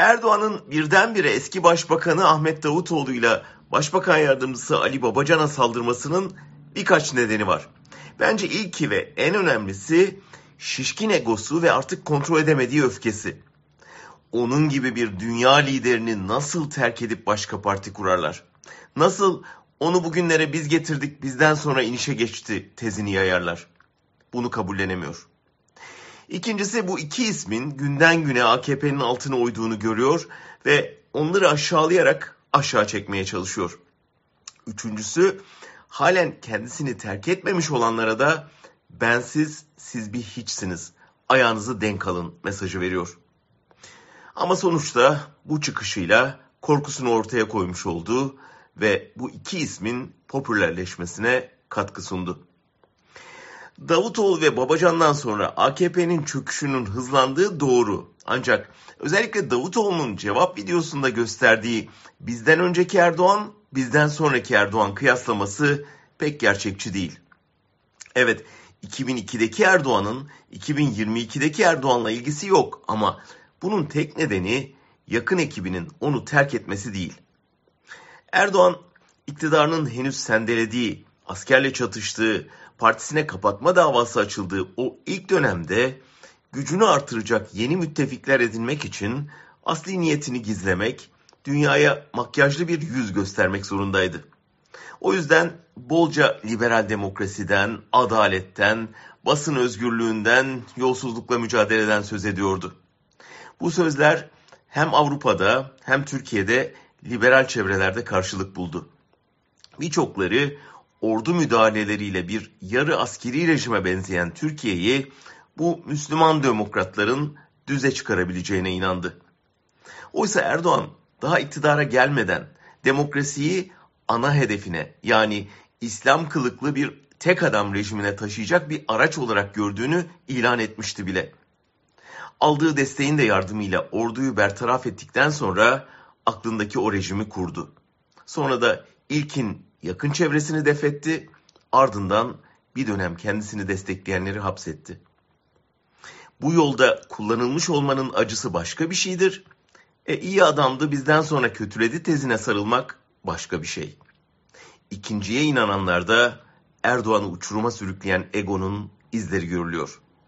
Erdoğan'ın birdenbire eski başbakanı Ahmet Davutoğlu ile başbakan yardımcısı Ali Babacan'a saldırmasının birkaç nedeni var. Bence ilki ve en önemlisi şişkin egosu ve artık kontrol edemediği öfkesi. Onun gibi bir dünya liderini nasıl terk edip başka parti kurarlar? Nasıl onu bugünlere biz getirdik bizden sonra inişe geçti tezini yayarlar? Bunu kabullenemiyor. İkincisi bu iki ismin günden güne AKP'nin altına oyduğunu görüyor ve onları aşağılayarak aşağı çekmeye çalışıyor. Üçüncüsü halen kendisini terk etmemiş olanlara da bensiz siz bir hiçsiniz. Ayağınızı denk alın mesajı veriyor. Ama sonuçta bu çıkışıyla korkusunu ortaya koymuş oldu ve bu iki ismin popülerleşmesine katkı sundu. Davutoğlu ve Babacan'dan sonra AKP'nin çöküşünün hızlandığı doğru. Ancak özellikle Davutoğlu'nun cevap videosunda gösterdiği bizden önceki Erdoğan, bizden sonraki Erdoğan kıyaslaması pek gerçekçi değil. Evet, 2002'deki Erdoğan'ın 2022'deki Erdoğan'la ilgisi yok ama bunun tek nedeni yakın ekibinin onu terk etmesi değil. Erdoğan iktidarının henüz sendelediği, askerle çatıştığı, partisine kapatma davası açıldığı o ilk dönemde gücünü artıracak yeni müttefikler edinmek için asli niyetini gizlemek, dünyaya makyajlı bir yüz göstermek zorundaydı. O yüzden bolca liberal demokrasiden, adaletten, basın özgürlüğünden, yolsuzlukla mücadeleden söz ediyordu. Bu sözler hem Avrupa'da hem Türkiye'de liberal çevrelerde karşılık buldu. Birçokları ordu müdahaleleriyle bir yarı askeri rejime benzeyen Türkiye'yi bu Müslüman demokratların düze çıkarabileceğine inandı. Oysa Erdoğan daha iktidara gelmeden demokrasiyi ana hedefine yani İslam kılıklı bir tek adam rejimine taşıyacak bir araç olarak gördüğünü ilan etmişti bile. Aldığı desteğin de yardımıyla orduyu bertaraf ettikten sonra aklındaki o rejimi kurdu. Sonra da ilkin yakın çevresini defetti, ardından bir dönem kendisini destekleyenleri hapsetti. Bu yolda kullanılmış olmanın acısı başka bir şeydir. E iyi adamdı bizden sonra kötüledi tezine sarılmak başka bir şey. İkinciye inananlarda Erdoğan'ı uçuruma sürükleyen egonun izleri görülüyor.